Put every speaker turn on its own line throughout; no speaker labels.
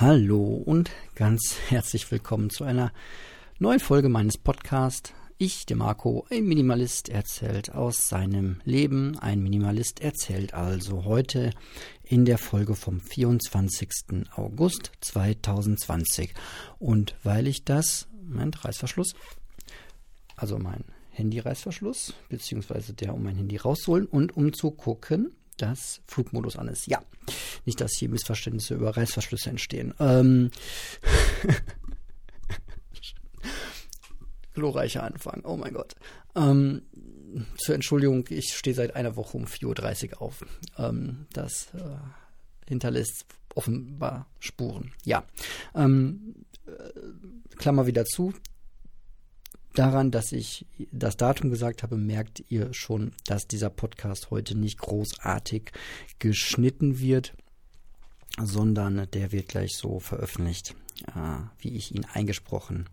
Hallo und ganz herzlich willkommen zu einer neuen Folge meines Podcasts. Ich, der Marco, ein Minimalist, erzählt aus seinem Leben. Ein Minimalist erzählt also heute in der Folge vom 24. August 2020. Und weil ich das, Moment, Reißverschluss, also mein Handy-Reißverschluss, beziehungsweise der, um mein Handy rauszuholen und um zu gucken, dass Flugmodus an ist. Ja, nicht, dass hier Missverständnisse über Reißverschlüsse entstehen. Ähm Glorreicher Anfang, oh mein Gott. Ähm, zur Entschuldigung, ich stehe seit einer Woche um 4.30 Uhr auf. Ähm, das äh, hinterlässt offenbar Spuren. Ja, ähm, äh, Klammer wieder zu daran, dass ich das Datum gesagt habe, merkt ihr schon, dass dieser Podcast heute nicht großartig geschnitten wird, sondern der wird gleich so veröffentlicht, äh, wie ich ihn eingesprochen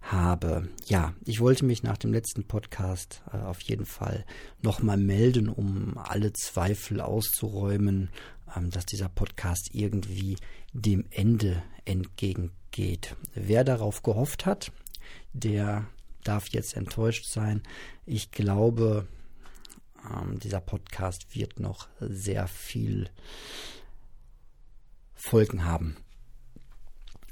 habe. Ja, ich wollte mich nach dem letzten Podcast äh, auf jeden Fall nochmal melden, um alle Zweifel auszuräumen, ähm, dass dieser Podcast irgendwie dem Ende entgegengeht. Wer darauf gehofft hat, der darf jetzt enttäuscht sein. Ich glaube, ähm, dieser Podcast wird noch sehr viel Folgen haben.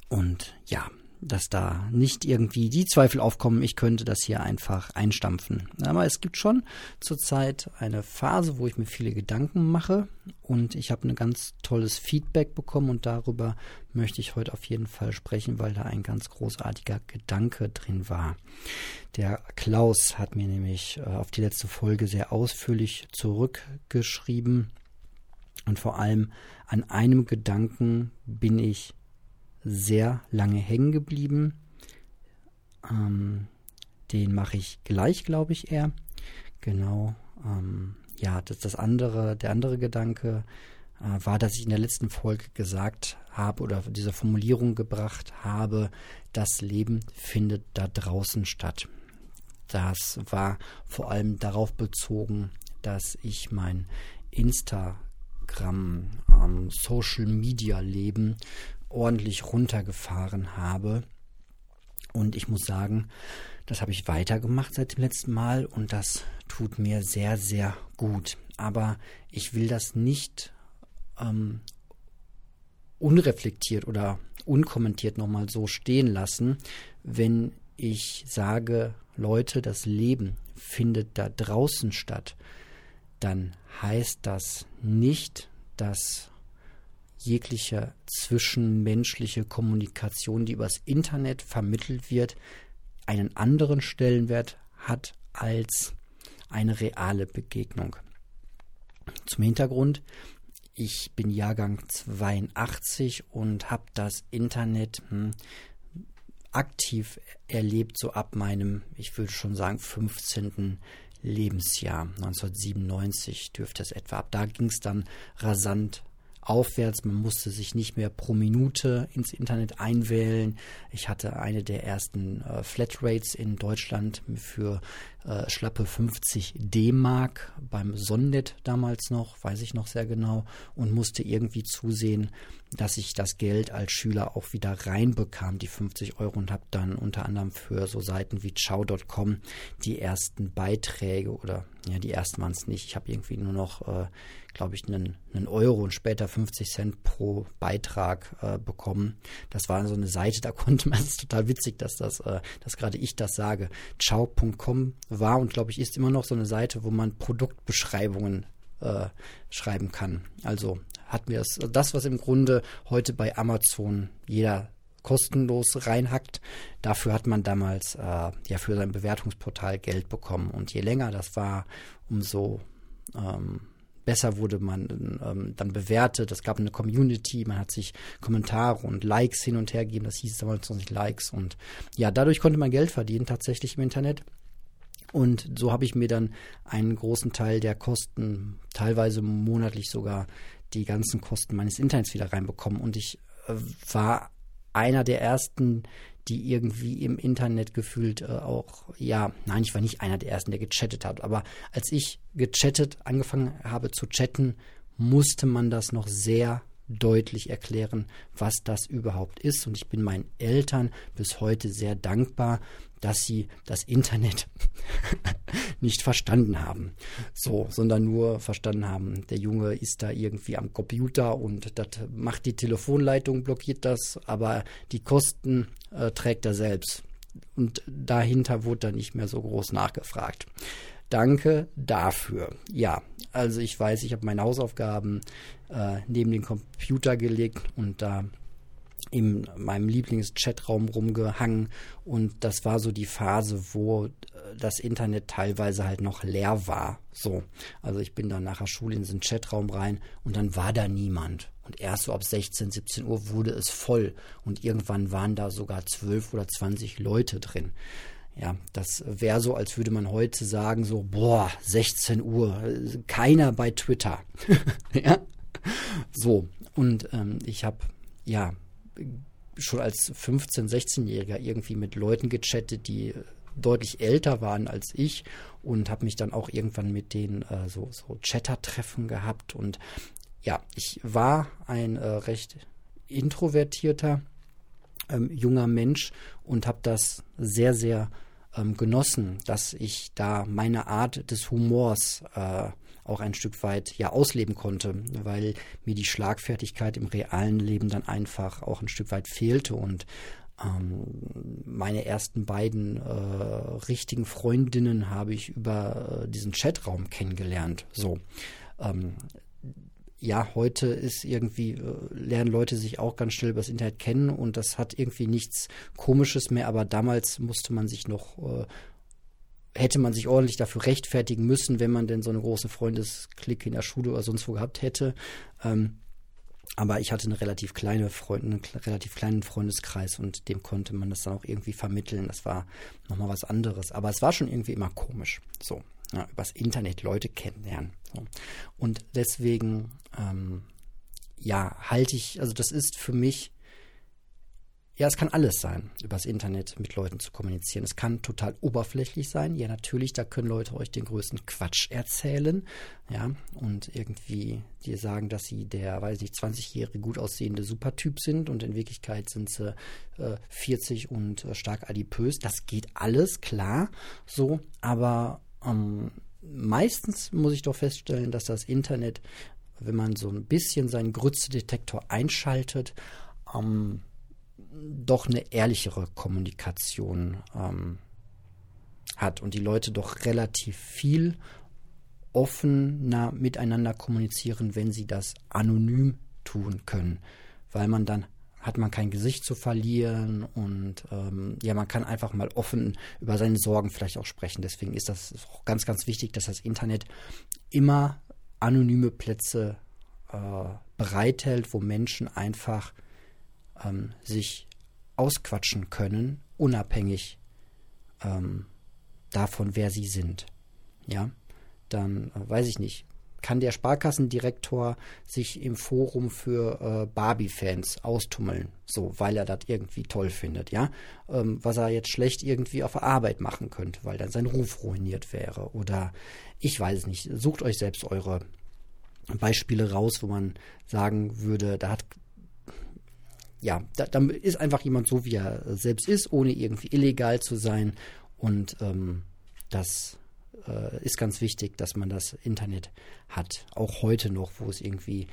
Und ja, dass da nicht irgendwie die Zweifel aufkommen, ich könnte das hier einfach einstampfen. Aber es gibt schon zurzeit eine Phase, wo ich mir viele Gedanken mache und ich habe ein ganz tolles Feedback bekommen und darüber möchte ich heute auf jeden Fall sprechen, weil da ein ganz großartiger Gedanke drin war. Der Klaus hat mir nämlich äh, auf die letzte Folge sehr ausführlich zurückgeschrieben und vor allem an einem Gedanken bin ich sehr lange hängen geblieben. Ähm, den mache ich gleich, glaube ich, eher. Genau. Ähm, ja, das, das andere, der andere Gedanke äh, war, dass ich in der letzten Folge gesagt habe oder diese Formulierung gebracht habe, das Leben findet da draußen statt. Das war vor allem darauf bezogen, dass ich mein Instagram ähm, Social Media Leben ordentlich runtergefahren habe. Und ich muss sagen, das habe ich weitergemacht seit dem letzten Mal und das tut mir sehr, sehr gut. Aber ich will das nicht ähm, unreflektiert oder unkommentiert nochmal so stehen lassen, wenn ich sage, Leute, das Leben findet da draußen statt, dann heißt das nicht, dass jegliche zwischenmenschliche Kommunikation, die übers Internet vermittelt wird, einen anderen Stellenwert hat als eine reale Begegnung. Zum Hintergrund, ich bin Jahrgang 82 und habe das Internet hm, aktiv erlebt, so ab meinem, ich würde schon sagen, 15. Lebensjahr. 1997 dürfte es etwa. Ab da ging es dann rasant aufwärts. Man musste sich nicht mehr pro Minute ins Internet einwählen. Ich hatte eine der ersten äh, Flatrates in Deutschland für äh, schlappe 50 D-Mark beim Sonnnet damals noch, weiß ich noch sehr genau, und musste irgendwie zusehen, dass ich das Geld als Schüler auch wieder reinbekam, die 50 Euro, und habe dann unter anderem für so Seiten wie ciao.com die ersten Beiträge oder ja, die ersten waren es nicht. Ich habe irgendwie nur noch, äh, glaube ich, einen, einen Euro und später 50 Cent pro Beitrag äh, bekommen. Das war so eine Seite, da konnte man, es total witzig, dass das, äh, dass gerade ich das sage. Ciao.com war und glaube ich ist immer noch so eine Seite, wo man Produktbeschreibungen äh, schreiben kann. Also hat mir das, das, was im Grunde heute bei Amazon jeder kostenlos reinhackt. Dafür hat man damals äh, ja für sein Bewertungsportal Geld bekommen. Und je länger das war, umso ähm, besser wurde man ähm, dann bewertet. Es gab eine Community, man hat sich Kommentare und Likes hin und her gegeben. Das hieß damals noch nicht Likes. Und ja, dadurch konnte man Geld verdienen, tatsächlich im Internet. Und so habe ich mir dann einen großen Teil der Kosten, teilweise monatlich sogar, die ganzen Kosten meines Internets wieder reinbekommen. Und ich äh, war einer der ersten, die irgendwie im Internet gefühlt äh, auch, ja, nein, ich war nicht einer der ersten, der gechattet hat. Aber als ich gechattet, angefangen habe zu chatten, musste man das noch sehr deutlich erklären, was das überhaupt ist. Und ich bin meinen Eltern bis heute sehr dankbar, dass sie das Internet nicht verstanden haben. So, sondern nur verstanden haben, der Junge ist da irgendwie am Computer und das macht die Telefonleitung, blockiert das, aber die Kosten äh, trägt er selbst. Und dahinter wurde dann nicht mehr so groß nachgefragt. Danke dafür. Ja, also ich weiß, ich habe meine Hausaufgaben äh, neben den Computer gelegt und da in meinem Lieblingschatraum rumgehangen und das war so die Phase, wo äh, das Internet teilweise halt noch leer war. So, also ich bin dann nach der Schule in diesen Chatraum rein und dann war da niemand. Und erst so ab 16, 17 Uhr wurde es voll und irgendwann waren da sogar 12 oder 20 Leute drin. Ja, das wäre so, als würde man heute sagen, so, boah, 16 Uhr, keiner bei Twitter. ja, so. Und ähm, ich habe, ja, schon als 15-, 16-Jähriger irgendwie mit Leuten gechattet, die deutlich älter waren als ich und habe mich dann auch irgendwann mit denen äh, so, so Chatter-Treffen gehabt. Und ja, ich war ein äh, recht introvertierter ähm, junger Mensch und habe das sehr, sehr ähm, genossen, dass ich da meine Art des Humors äh, auch ein Stück weit ja ausleben konnte, weil mir die Schlagfertigkeit im realen Leben dann einfach auch ein Stück weit fehlte und ähm, meine ersten beiden äh, richtigen Freundinnen habe ich über äh, diesen Chatraum kennengelernt. So. Ähm, ja, heute ist irgendwie, äh, lernen Leute sich auch ganz schnell über das Internet kennen und das hat irgendwie nichts Komisches mehr, aber damals musste man sich noch, äh, hätte man sich ordentlich dafür rechtfertigen müssen, wenn man denn so eine große Freundesklicke in der Schule oder sonst wo gehabt hätte. Ähm, aber ich hatte eine relativ kleine Freund, einen relativ kleinen Freundeskreis und dem konnte man das dann auch irgendwie vermitteln. Das war nochmal was anderes. Aber es war schon irgendwie immer komisch. So ja, übers Internet Leute kennenlernen. So. Und deswegen, ähm, ja, halte ich, also das ist für mich, ja, es kann alles sein, übers Internet mit Leuten zu kommunizieren. Es kann total oberflächlich sein. Ja, natürlich, da können Leute euch den größten Quatsch erzählen. Ja, und irgendwie dir sagen, dass sie der, weiß ich, 20-jährige gut aussehende Supertyp sind und in Wirklichkeit sind sie äh, 40 und äh, stark adipös. Das geht alles, klar, so, aber ähm, meistens muss ich doch feststellen, dass das Internet, wenn man so ein bisschen seinen Grützedetektor einschaltet, ähm, doch eine ehrlichere Kommunikation ähm, hat und die Leute doch relativ viel offener miteinander kommunizieren, wenn sie das anonym tun können, weil man dann hat man kein Gesicht zu verlieren und ähm, ja, man kann einfach mal offen über seine Sorgen vielleicht auch sprechen. Deswegen ist das auch ganz, ganz wichtig, dass das Internet immer anonyme Plätze äh, bereithält, wo Menschen einfach ähm, sich ausquatschen können, unabhängig ähm, davon, wer sie sind. Ja, dann äh, weiß ich nicht kann der Sparkassendirektor sich im Forum für äh, Barbie-Fans austummeln, so, weil er das irgendwie toll findet, ja. Ähm, was er jetzt schlecht irgendwie auf der Arbeit machen könnte, weil dann sein Ruf ruiniert wäre. Oder ich weiß es nicht. Sucht euch selbst eure Beispiele raus, wo man sagen würde, da hat ja, da, da ist einfach jemand so, wie er selbst ist, ohne irgendwie illegal zu sein. Und ähm, das äh, ist ganz wichtig, dass man das Internet hat. Auch heute noch, wo es irgendwie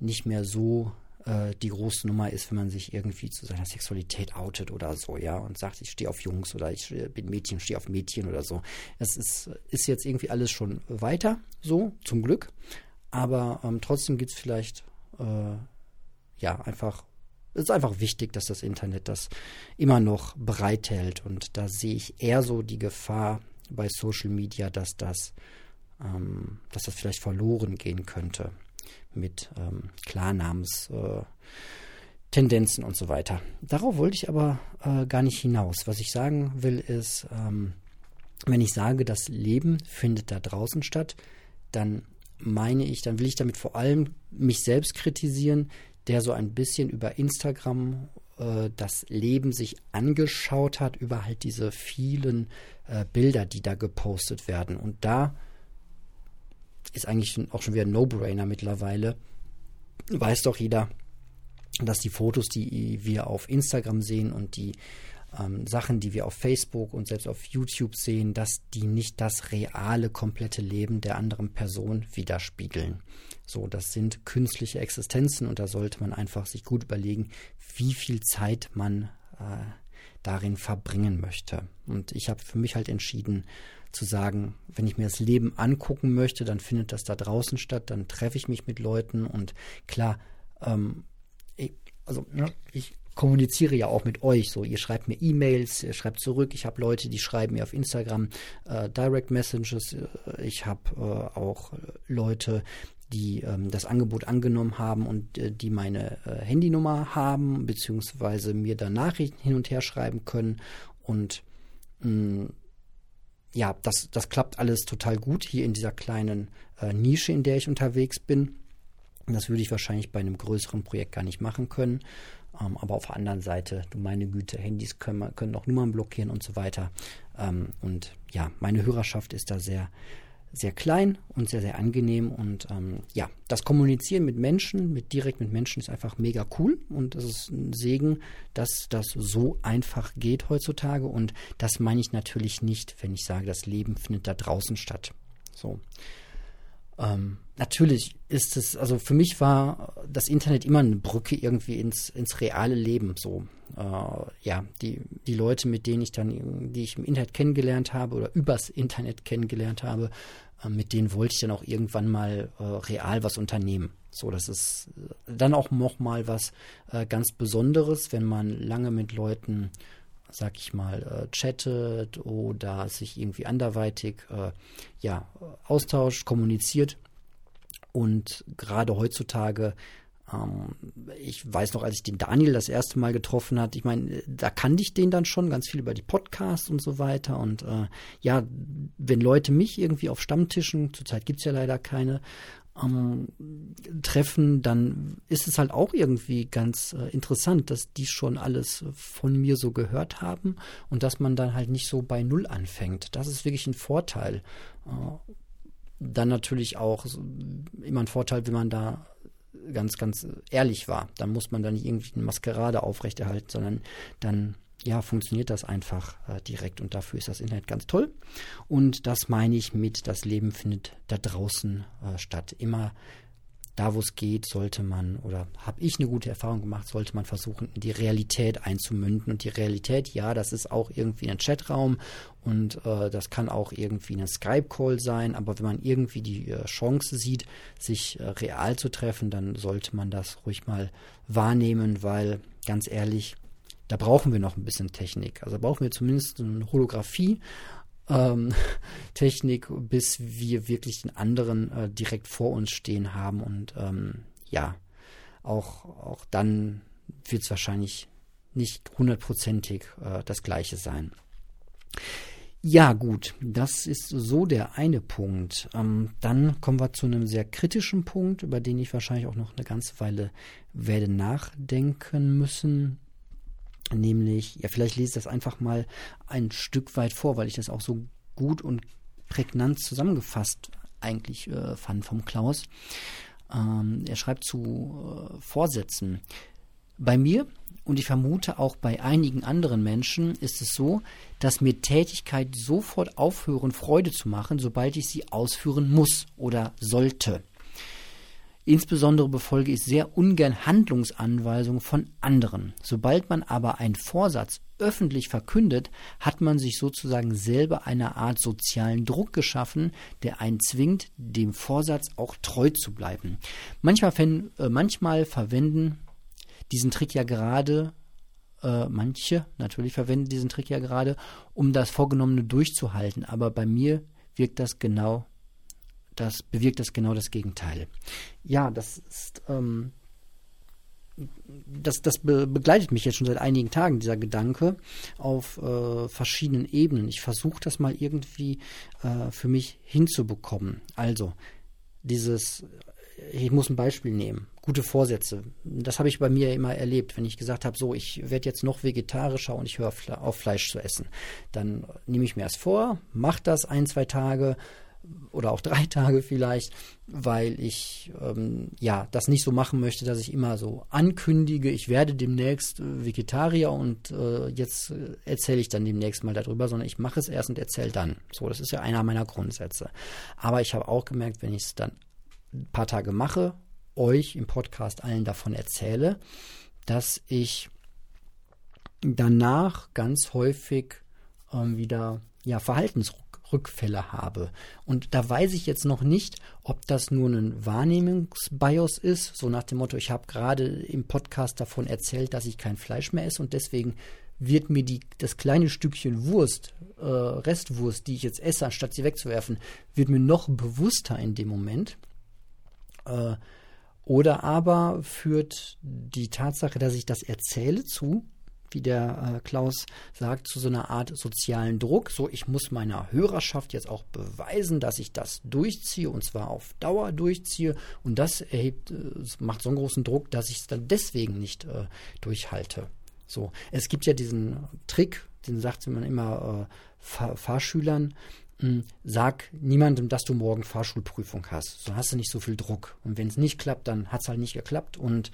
nicht mehr so äh, die große Nummer ist, wenn man sich irgendwie zu seiner Sexualität outet oder so, ja, und sagt, ich stehe auf Jungs oder ich bin Mädchen, stehe auf Mädchen oder so. Es ist, ist jetzt irgendwie alles schon weiter, so, zum Glück. Aber ähm, trotzdem gibt es vielleicht, äh, ja, einfach es ist einfach wichtig, dass das Internet das immer noch bereithält. Und da sehe ich eher so die Gefahr, bei Social Media, dass das, ähm, dass das vielleicht verloren gehen könnte mit ähm, Klarnamenstendenzen äh, und so weiter. Darauf wollte ich aber äh, gar nicht hinaus. Was ich sagen will, ist, ähm, wenn ich sage, das Leben findet da draußen statt, dann meine ich, dann will ich damit vor allem mich selbst kritisieren, der so ein bisschen über Instagram äh, das Leben sich angeschaut hat, über halt diese vielen äh, Bilder, die da gepostet werden. Und da ist eigentlich auch schon wieder ein No-Brainer mittlerweile. Weiß doch jeder, dass die Fotos, die wir auf Instagram sehen und die ähm, Sachen, die wir auf Facebook und selbst auf YouTube sehen, dass die nicht das reale, komplette Leben der anderen Person widerspiegeln. So, das sind künstliche Existenzen und da sollte man einfach sich gut überlegen, wie viel Zeit man äh, darin verbringen möchte. Und ich habe für mich halt entschieden zu sagen, wenn ich mir das Leben angucken möchte, dann findet das da draußen statt, dann treffe ich mich mit Leuten und klar, ähm, ich, also ne, ich kommuniziere ja auch mit euch. So, ihr schreibt mir E-Mails, ihr schreibt zurück. Ich habe Leute, die schreiben mir auf Instagram äh, Direct Messages. Äh, ich habe äh, auch Leute, die ähm, das Angebot angenommen haben und äh, die meine äh, Handynummer haben, beziehungsweise mir da Nachrichten hin und her schreiben können. Und mh, mm, ja, das, das klappt alles total gut hier in dieser kleinen äh, Nische, in der ich unterwegs bin. Das würde ich wahrscheinlich bei einem größeren Projekt gar nicht machen können. Ähm, aber auf der anderen Seite, du meine Güte, Handys können, können auch Nummern blockieren und so weiter. Ähm, und ja, meine Hörerschaft ist da sehr, sehr klein und sehr, sehr angenehm. Und ähm, ja, das Kommunizieren mit Menschen, mit direkt mit Menschen ist einfach mega cool. Und es ist ein Segen, dass das so einfach geht heutzutage. Und das meine ich natürlich nicht, wenn ich sage, das Leben findet da draußen statt. So. Ähm, natürlich ist es, also für mich war das Internet immer eine Brücke irgendwie ins, ins reale Leben. So, äh, ja, die, die Leute, mit denen ich dann, die ich im Internet kennengelernt habe oder übers Internet kennengelernt habe, äh, mit denen wollte ich dann auch irgendwann mal äh, real was unternehmen. So, das ist dann auch noch mal was äh, ganz Besonderes, wenn man lange mit Leuten sag ich mal, äh, chattet oder sich irgendwie anderweitig äh, ja, austauscht, kommuniziert. Und gerade heutzutage, ähm, ich weiß noch, als ich den Daniel das erste Mal getroffen hat, ich meine, da kannte ich den dann schon ganz viel über die Podcasts und so weiter. Und äh, ja, wenn Leute mich irgendwie auf Stammtischen, zurzeit gibt es ja leider keine, ähm, treffen, dann ist es halt auch irgendwie ganz äh, interessant, dass die schon alles von mir so gehört haben und dass man dann halt nicht so bei Null anfängt. Das ist wirklich ein Vorteil. Äh, dann natürlich auch immer ein Vorteil, wenn man da ganz, ganz ehrlich war. Dann muss man da nicht irgendwie eine Maskerade aufrechterhalten, sondern dann ja, funktioniert das einfach äh, direkt und dafür ist das Internet ganz toll. Und das meine ich mit, das Leben findet da draußen äh, statt. Immer da, wo es geht, sollte man, oder habe ich eine gute Erfahrung gemacht, sollte man versuchen, die Realität einzumünden. Und die Realität, ja, das ist auch irgendwie ein Chatraum und äh, das kann auch irgendwie ein Skype-Call sein. Aber wenn man irgendwie die äh, Chance sieht, sich äh, real zu treffen, dann sollte man das ruhig mal wahrnehmen, weil ganz ehrlich, da brauchen wir noch ein bisschen Technik. Also brauchen wir zumindest eine Holographie. Ähm, Technik, bis wir wirklich den anderen äh, direkt vor uns stehen haben. Und ähm, ja, auch, auch dann wird es wahrscheinlich nicht hundertprozentig äh, das gleiche sein. Ja, gut, das ist so der eine Punkt. Ähm, dann kommen wir zu einem sehr kritischen Punkt, über den ich wahrscheinlich auch noch eine ganze Weile werde nachdenken müssen nämlich, ja, vielleicht lese ich das einfach mal ein Stück weit vor, weil ich das auch so gut und prägnant zusammengefasst eigentlich äh, fand vom Klaus. Ähm, er schreibt zu äh, Vorsätzen. Bei mir und ich vermute auch bei einigen anderen Menschen ist es so, dass mir Tätigkeit sofort aufhören, Freude zu machen, sobald ich sie ausführen muss oder sollte. Insbesondere befolge ich sehr ungern Handlungsanweisungen von anderen. Sobald man aber einen Vorsatz öffentlich verkündet, hat man sich sozusagen selber eine Art sozialen Druck geschaffen, der einen zwingt, dem Vorsatz auch treu zu bleiben. Manchmal, äh, manchmal verwenden diesen Trick ja gerade äh, manche natürlich verwenden diesen Trick ja gerade, um das Vorgenommene durchzuhalten. Aber bei mir wirkt das genau das bewirkt das genau das Gegenteil. Ja, das ist, ähm, das, das be begleitet mich jetzt schon seit einigen Tagen, dieser Gedanke, auf äh, verschiedenen Ebenen. Ich versuche das mal irgendwie äh, für mich hinzubekommen. Also, dieses, ich muss ein Beispiel nehmen. Gute Vorsätze. Das habe ich bei mir immer erlebt, wenn ich gesagt habe, so, ich werde jetzt noch vegetarischer und ich höre auf Fleisch zu essen. Dann nehme ich mir das vor, mache das ein, zwei Tage, oder auch drei Tage vielleicht, weil ich ähm, ja das nicht so machen möchte, dass ich immer so ankündige, ich werde demnächst äh, Vegetarier und äh, jetzt äh, erzähle ich dann demnächst mal darüber, sondern ich mache es erst und erzähle dann. So, das ist ja einer meiner Grundsätze. Aber ich habe auch gemerkt, wenn ich es dann ein paar Tage mache, euch im Podcast allen davon erzähle, dass ich danach ganz häufig ähm, wieder ja, Verhaltensrückfälle habe. Und da weiß ich jetzt noch nicht, ob das nur ein Wahrnehmungsbios ist, so nach dem Motto, ich habe gerade im Podcast davon erzählt, dass ich kein Fleisch mehr esse und deswegen wird mir die, das kleine Stückchen Wurst, äh, Restwurst, die ich jetzt esse, anstatt sie wegzuwerfen, wird mir noch bewusster in dem Moment. Äh, oder aber führt die Tatsache, dass ich das erzähle zu, wie der äh, Klaus sagt, zu so einer Art sozialen Druck. So, ich muss meiner Hörerschaft jetzt auch beweisen, dass ich das durchziehe und zwar auf Dauer durchziehe. Und das erhebt, äh, macht so einen großen Druck, dass ich es dann deswegen nicht äh, durchhalte. So, es gibt ja diesen Trick, den sagt man immer äh, Fahr Fahrschülern, hm, sag niemandem, dass du morgen Fahrschulprüfung hast. So hast du nicht so viel Druck. Und wenn es nicht klappt, dann hat es halt nicht geklappt. Und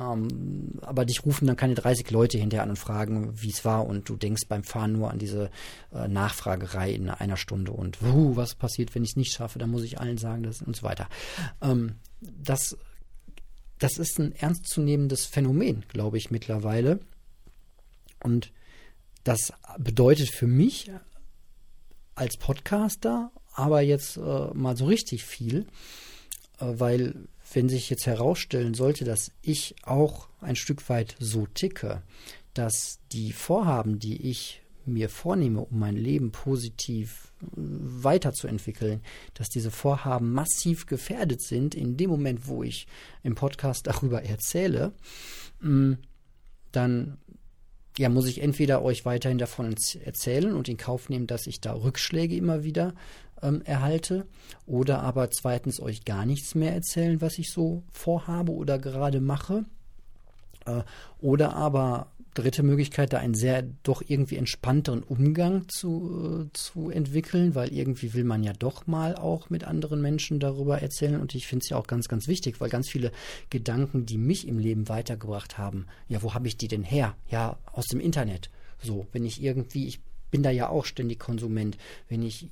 ähm, aber dich rufen dann keine 30 Leute hinterher an und fragen, wie es war. Und du denkst beim Fahren nur an diese äh, Nachfragerei in einer Stunde und wuh, was passiert, wenn ich es nicht schaffe, dann muss ich allen sagen, das und so weiter. Ähm, das, das ist ein ernstzunehmendes Phänomen, glaube ich, mittlerweile. Und das bedeutet für mich als Podcaster aber jetzt äh, mal so richtig viel, äh, weil wenn sich jetzt herausstellen sollte, dass ich auch ein Stück weit so ticke, dass die Vorhaben, die ich mir vornehme, um mein Leben positiv äh, weiterzuentwickeln, dass diese Vorhaben massiv gefährdet sind in dem Moment, wo ich im Podcast darüber erzähle, mm, dann ja, muss ich entweder euch weiterhin davon erzählen und in Kauf nehmen, dass ich da Rückschläge immer wieder ähm, erhalte oder aber zweitens euch gar nichts mehr erzählen, was ich so vorhabe oder gerade mache. Äh, oder aber dritte Möglichkeit, da einen sehr doch irgendwie entspannteren Umgang zu, äh, zu entwickeln, weil irgendwie will man ja doch mal auch mit anderen Menschen darüber erzählen. Und ich finde es ja auch ganz, ganz wichtig, weil ganz viele Gedanken, die mich im Leben weitergebracht haben, ja, wo habe ich die denn her? Ja, aus dem Internet. So, wenn ich irgendwie, ich bin da ja auch ständig Konsument. Wenn ich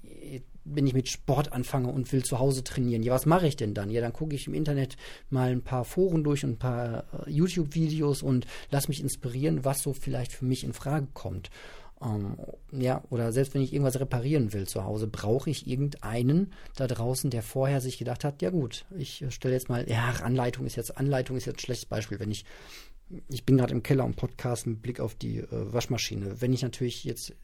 wenn ich mit Sport anfange und will zu Hause trainieren, ja, was mache ich denn dann? Ja, dann gucke ich im Internet mal ein paar Foren durch und ein paar äh, YouTube-Videos und lass mich inspirieren, was so vielleicht für mich in Frage kommt. Ähm, ja, oder selbst wenn ich irgendwas reparieren will zu Hause, brauche ich irgendeinen da draußen, der vorher sich gedacht hat, ja gut, ich stelle jetzt mal, ja, Anleitung ist jetzt, Anleitung ist jetzt ein schlechtes Beispiel, wenn ich ich bin gerade im Keller und Podcast mit Blick auf die äh, Waschmaschine. Wenn ich natürlich jetzt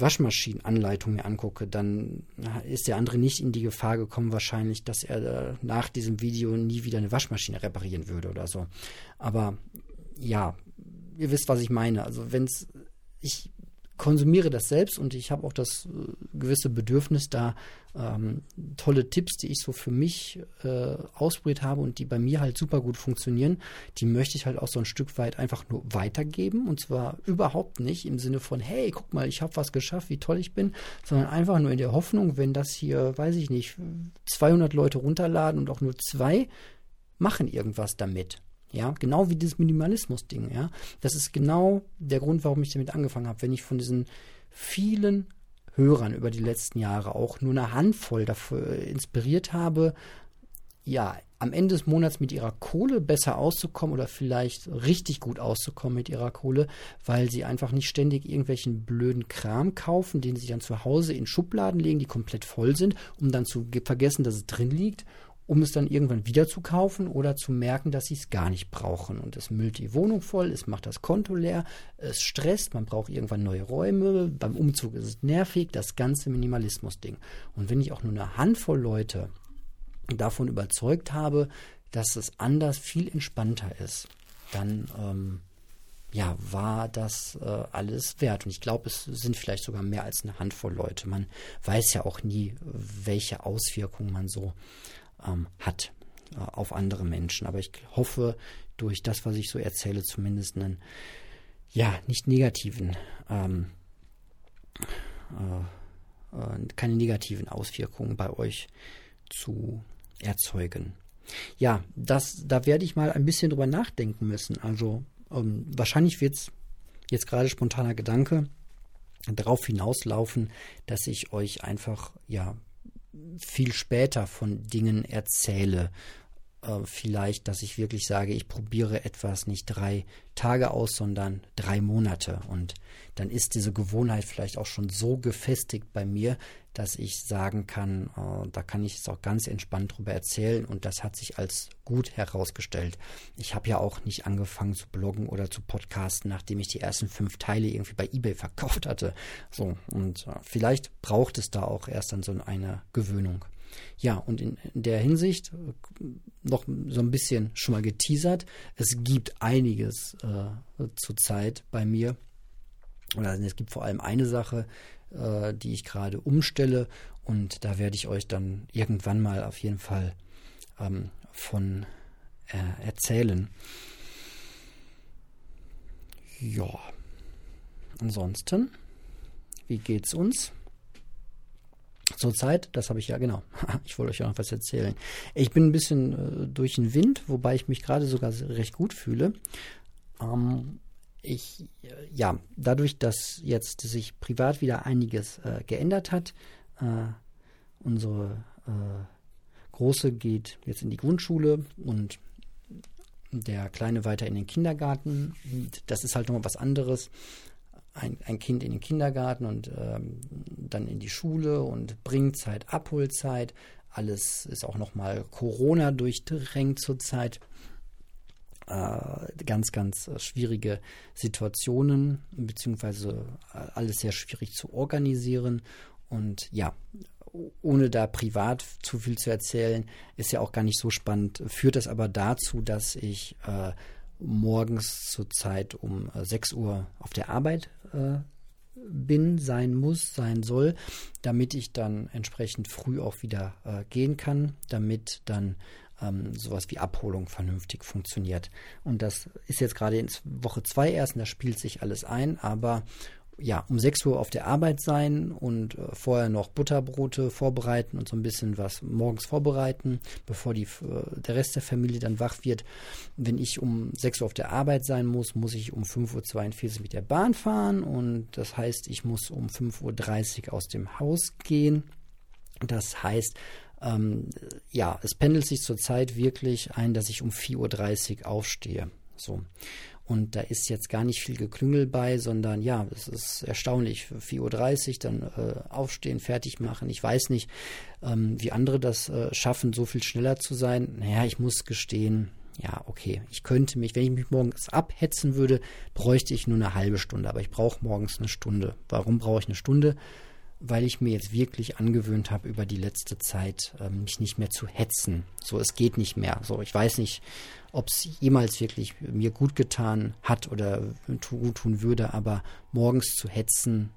Waschmaschinenanleitung mir angucke, dann ist der andere nicht in die Gefahr gekommen, wahrscheinlich, dass er nach diesem Video nie wieder eine Waschmaschine reparieren würde oder so. Aber ja, ihr wisst, was ich meine. Also wenn es, ich konsumiere das selbst und ich habe auch das äh, gewisse Bedürfnis, da ähm, tolle Tipps, die ich so für mich äh, ausprobiert habe und die bei mir halt super gut funktionieren, die möchte ich halt auch so ein Stück weit einfach nur weitergeben und zwar überhaupt nicht im Sinne von, hey, guck mal, ich habe was geschafft, wie toll ich bin, sondern einfach nur in der Hoffnung, wenn das hier, weiß ich nicht, 200 Leute runterladen und auch nur zwei machen irgendwas damit ja, genau wie dieses Minimalismus-Ding, ja. Das ist genau der Grund, warum ich damit angefangen habe. Wenn ich von diesen vielen Hörern über die letzten Jahre auch nur eine Handvoll dafür inspiriert habe, ja, am Ende des Monats mit ihrer Kohle besser auszukommen oder vielleicht richtig gut auszukommen mit ihrer Kohle, weil sie einfach nicht ständig irgendwelchen blöden Kram kaufen, den sie dann zu Hause in Schubladen legen, die komplett voll sind, um dann zu vergessen, dass es drin liegt um es dann irgendwann wieder zu kaufen oder zu merken, dass sie es gar nicht brauchen. Und es müllt die Wohnung voll, es macht das Konto leer, es stresst, man braucht irgendwann neue Räume, beim Umzug ist es nervig, das ganze Minimalismus-Ding. Und wenn ich auch nur eine Handvoll Leute davon überzeugt habe, dass es anders viel entspannter ist, dann ähm, ja, war das äh, alles wert. Und ich glaube, es sind vielleicht sogar mehr als eine Handvoll Leute. Man weiß ja auch nie, welche Auswirkungen man so ähm, hat äh, auf andere Menschen. Aber ich hoffe, durch das, was ich so erzähle, zumindest einen, ja, nicht negativen ähm, äh, äh, keine negativen Auswirkungen bei euch zu erzeugen. Ja, das, da werde ich mal ein bisschen drüber nachdenken müssen. Also ähm, wahrscheinlich wird es jetzt gerade spontaner Gedanke darauf hinauslaufen, dass ich euch einfach ja viel später von Dingen erzähle äh, vielleicht, dass ich wirklich sage, ich probiere etwas nicht drei Tage aus, sondern drei Monate. Und dann ist diese Gewohnheit vielleicht auch schon so gefestigt bei mir, dass ich sagen kann, äh, da kann ich es auch ganz entspannt drüber erzählen. Und das hat sich als gut herausgestellt. Ich habe ja auch nicht angefangen zu bloggen oder zu podcasten, nachdem ich die ersten fünf Teile irgendwie bei eBay verkauft hatte. So, und äh, vielleicht braucht es da auch erst dann so eine Gewöhnung. Ja, und in, der Hinsicht äh, noch so ein bisschen schon mal geteasert. Es gibt einiges äh, zurzeit bei mir. Oder es gibt vor allem eine Sache, äh, die ich gerade umstelle. Und da werde ich euch dann irgendwann mal auf jeden Fall ähm, von äh, erzählen. Ja. Ansonsten, wie geht's uns? Zurzeit, das habe ich ja genau, ich wollte euch ja noch was erzählen. Ich bin ein bisschen äh, durch den Wind, wobei ich mich gerade sogar recht gut fühle. Ähm, ich, äh, ja, dadurch, dass jetzt sich privat wieder einiges äh, geändert hat, äh, unsere äh, Große geht jetzt in die Grundschule und der Kleine weiter in den Kindergarten. Das ist halt nochmal was anderes ein, ein Kind in den Kindergarten und ähm, dann in die Schule und Bringzeit, Abholzeit. Alles ist auch nochmal Corona durchdrängt zurzeit. Äh, ganz, ganz schwierige Situationen, beziehungsweise äh, alles sehr schwierig zu organisieren. Und ja, ohne da privat zu viel zu erzählen, ist ja auch gar nicht so spannend, führt das aber dazu, dass ich äh, morgens zur Zeit um 6 äh, Uhr auf der Arbeit äh, bin, sein muss, sein soll, damit ich dann entsprechend früh auch wieder äh, gehen kann, damit dann ähm, sowas wie Abholung vernünftig funktioniert. Und das ist jetzt gerade in Woche 2 erst und da spielt sich alles ein, aber ja, um 6 Uhr auf der Arbeit sein und äh, vorher noch Butterbrote vorbereiten und so ein bisschen was morgens vorbereiten, bevor die, äh, der Rest der Familie dann wach wird. Wenn ich um 6 Uhr auf der Arbeit sein muss, muss ich um 5.42 Uhr mit der Bahn fahren und das heißt, ich muss um 5.30 Uhr aus dem Haus gehen. Das heißt, ähm, ja, es pendelt sich zurzeit wirklich ein, dass ich um 4.30 Uhr aufstehe. So. Und da ist jetzt gar nicht viel Geklüngel bei, sondern ja, es ist erstaunlich. 4.30 Uhr dann äh, aufstehen, fertig machen. Ich weiß nicht, ähm, wie andere das äh, schaffen, so viel schneller zu sein. Naja, ich muss gestehen, ja, okay, ich könnte mich, wenn ich mich morgens abhetzen würde, bräuchte ich nur eine halbe Stunde, aber ich brauche morgens eine Stunde. Warum brauche ich eine Stunde? Weil ich mir jetzt wirklich angewöhnt habe, über die letzte Zeit äh, mich nicht mehr zu hetzen. So, es geht nicht mehr. So, ich weiß nicht, ob es jemals wirklich mir gut getan hat oder gut tun würde, aber morgens zu hetzen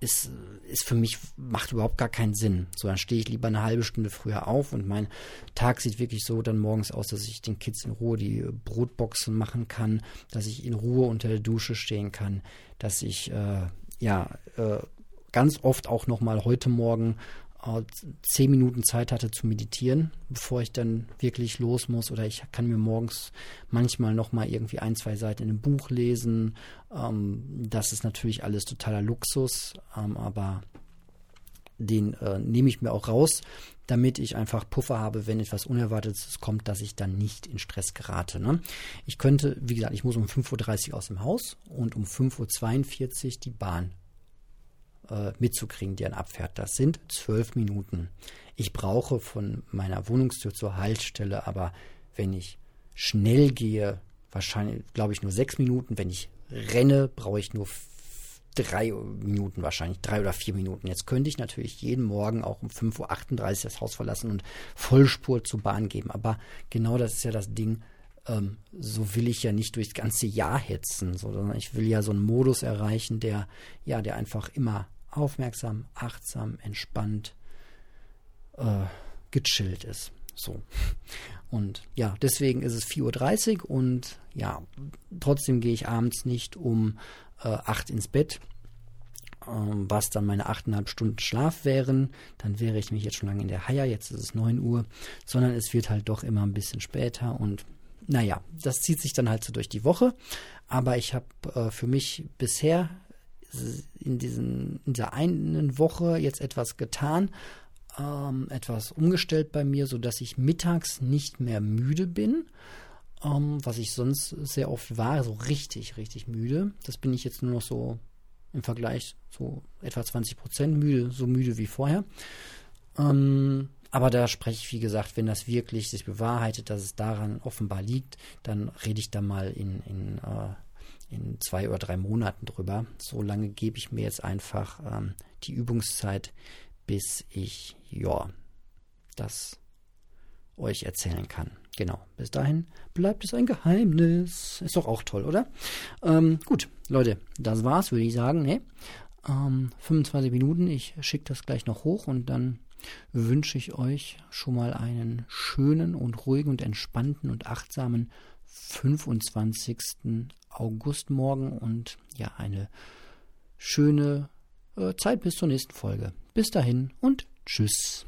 ist, ist für mich, macht überhaupt gar keinen Sinn. So, dann stehe ich lieber eine halbe Stunde früher auf und mein Tag sieht wirklich so dann morgens aus, dass ich den Kids in Ruhe die Brotboxen machen kann, dass ich in Ruhe unter der Dusche stehen kann, dass ich, äh, ja, äh, ganz oft auch nochmal heute Morgen äh, zehn Minuten Zeit hatte zu meditieren, bevor ich dann wirklich los muss. Oder ich kann mir morgens manchmal nochmal irgendwie ein, zwei Seiten in einem Buch lesen. Ähm, das ist natürlich alles totaler Luxus, ähm, aber den äh, nehme ich mir auch raus, damit ich einfach Puffer habe, wenn etwas Unerwartetes kommt, dass ich dann nicht in Stress gerate. Ne? Ich könnte, wie gesagt, ich muss um 5.30 Uhr aus dem Haus und um 5.42 Uhr die Bahn äh, mitzukriegen, die dann abfährt. Das sind zwölf Minuten. Ich brauche von meiner Wohnungstür zur Haltestelle, aber wenn ich schnell gehe, wahrscheinlich, glaube ich, nur sechs Minuten. Wenn ich renne, brauche ich nur drei Minuten wahrscheinlich, drei oder vier Minuten. Jetzt könnte ich natürlich jeden Morgen auch um 5.38 Uhr das Haus verlassen und Vollspur zur Bahn geben. Aber genau das ist ja das Ding. Ähm, so will ich ja nicht durchs ganze Jahr hetzen, sondern ich will ja so einen Modus erreichen, der, ja, der einfach immer aufmerksam, achtsam, entspannt, äh, gechillt ist. So. Und ja, deswegen ist es 4.30 Uhr und ja, trotzdem gehe ich abends nicht um äh, 8 ins Bett. ähm, was dann meine 8,5 Stunden Schlaf wären, dann wäre ich mich jetzt schon lange in der Haie, jetzt ist es 9 Uhr, sondern es wird halt doch immer ein bisschen später und naja, das zieht sich dann halt so durch die Woche, aber ich habe äh, für mich bisher in, diesen, in dieser einen Woche jetzt etwas getan, ähm, etwas umgestellt bei mir, sodass ich mittags nicht mehr müde bin, ähm, was ich sonst sehr oft war, so richtig, richtig müde. Das bin ich jetzt nur noch so im Vergleich so etwa 20 Prozent müde, so müde wie vorher. Ähm, aber da spreche ich, wie gesagt, wenn das wirklich sich bewahrheitet, dass es daran offenbar liegt, dann rede ich da mal in, in, äh, in zwei oder drei Monaten drüber. So lange gebe ich mir jetzt einfach ähm, die Übungszeit, bis ich, ja, das euch erzählen kann. Genau, bis dahin bleibt es ein Geheimnis. Ist doch auch toll, oder? Ähm, gut, Leute, das war's, würde ich sagen. Ne? Ähm, 25 Minuten, ich schicke das gleich noch hoch und dann wünsche ich euch schon mal einen schönen und ruhigen und entspannten und achtsamen 25. Augustmorgen und ja, eine schöne äh, Zeit bis zur nächsten Folge. Bis dahin und tschüss.